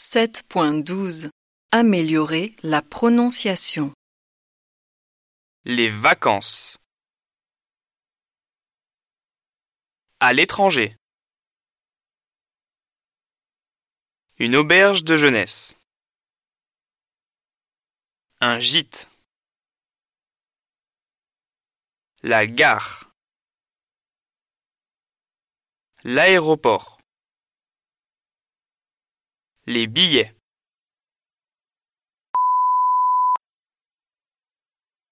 7.12 Améliorer la prononciation. Les vacances. À l'étranger. Une auberge de jeunesse. Un gîte. La gare. L'aéroport. Les billets.